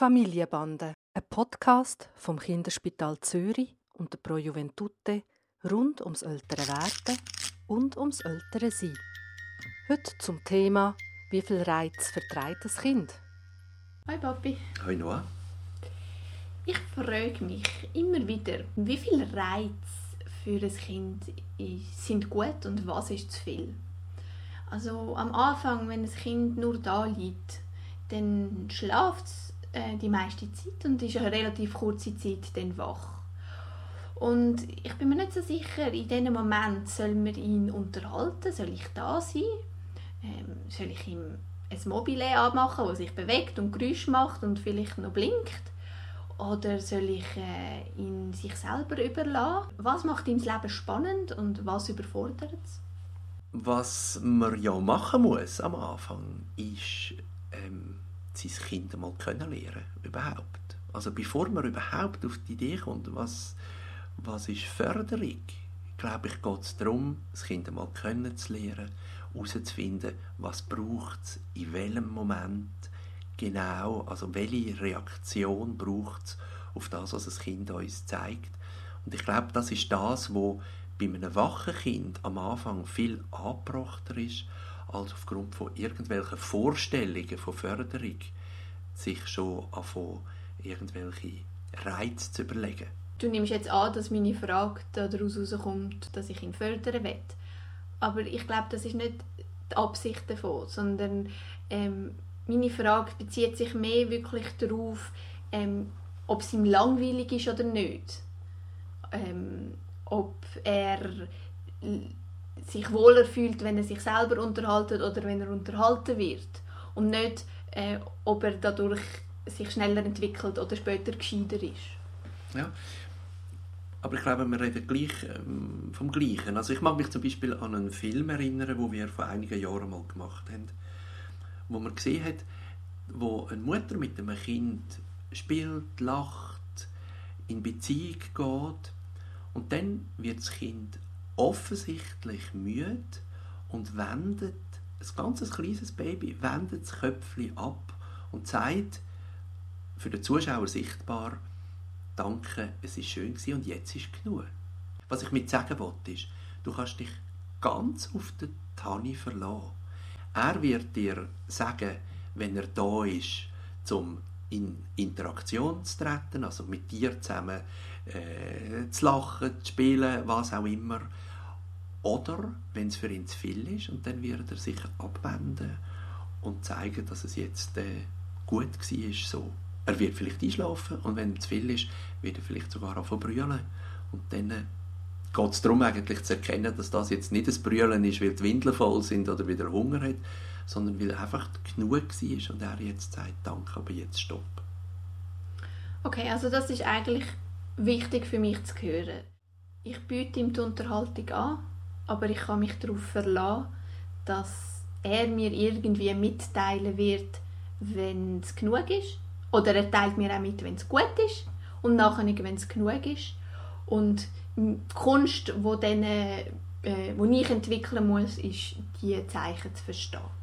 Familienbande, ein Podcast vom Kinderspital Zürich und der Pro Juventute rund ums ältere Werden und ums ältere Sein. Heute zum Thema «Wie viel Reiz vertreibt das Kind?» Hi Papi. Hi Noah. Ich frage mich immer wieder, wie viel Reiz für ein Kind sind gut und was ist zu viel? Also am Anfang, wenn das Kind nur da liegt, dann schläft es äh, die meiste Zeit und ist eine relativ kurze Zeit dann wach. Und ich bin mir nicht so sicher, in diesem Moment soll man ihn unterhalten, soll ich da sein, ähm, soll ich ihm ein Mobile anmachen, das sich bewegt und Geräusche macht und vielleicht noch blinkt oder soll ich äh, ihn sich selber überlassen? Was macht ihm das Leben spannend und was überfordert es? Was man ja machen muss am Anfang, ist ähm, sein Kind mal können lernen überhaupt. Also bevor man überhaupt auf die Idee kommt, was, was ist Förderung, glaube ich, geht es darum, das Kind mal können zu lernen, herauszufinden, was braucht es, in welchem Moment genau, also welche Reaktion braucht es auf das, was das Kind uns zeigt. Und ich glaube, das ist das, was bei einem wachen Kind am Anfang viel angebrachter ist, als aufgrund von irgendwelchen Vorstellungen von Förderung sich schon anfangen, irgendwelche Reize zu überlegen. Du nimmst jetzt an, dass meine Frage daraus herauskommt, dass ich ihn fördern will. Aber ich glaube, das ist nicht die Absicht davon, sondern ähm, meine Frage bezieht sich mehr wirklich darauf, ähm, ob es ihm langweilig ist oder nicht. Ähm, ob er sich wohler fühlt, wenn er sich selber unterhaltet oder wenn er unterhalten wird. Und nicht, äh, ob er dadurch sich schneller entwickelt oder später gescheiter ist. Ja, aber ich glaube, wir reden gleich ähm, vom Gleichen. Also ich mag mich zum Beispiel an einen Film erinnern, wo wir vor einigen Jahren mal gemacht haben, wo man gesehen hat, wo eine Mutter mit einem Kind spielt, lacht, in Beziehung geht und dann wird das Kind offensichtlich müde und wendet, ein ganz kleines Baby, wendet das Köpfchen ab und sagt, für den Zuschauer sichtbar, danke, es ist schön gewesen und jetzt ist genug. Was ich mit sagen wollte, ist, du kannst dich ganz auf den Tani verlassen. Er wird dir sagen, wenn er da ist, um in Interaktion zu treten, also mit dir zusammen äh, zu lachen, zu spielen, was auch immer. Oder wenn es für ihn zu viel ist, und dann wird er sich abwenden und zeigen, dass es jetzt äh, gut war. So. Er wird vielleicht einschlafen und wenn es zu viel ist, wird er vielleicht sogar anfangen brüllen. Und dann äh, geht es darum, eigentlich zu erkennen, dass das jetzt nicht ein Brüllen ist, weil die Windeln voll sind oder wieder Hunger hat, sondern weil einfach genug war und er jetzt sagt, danke, aber jetzt stopp. Okay, also das ist eigentlich wichtig für mich zu hören. Ich biete ihm die Unterhaltung an, aber ich kann mich darauf verlassen, dass er mir irgendwie mitteilen wird, wenn es genug ist. Oder er teilt mir auch mit, wenn es gut ist und nachher, wenn es genug ist. Und die Kunst, die, dann, äh, die ich entwickeln muss, ist, diese Zeichen zu verstehen.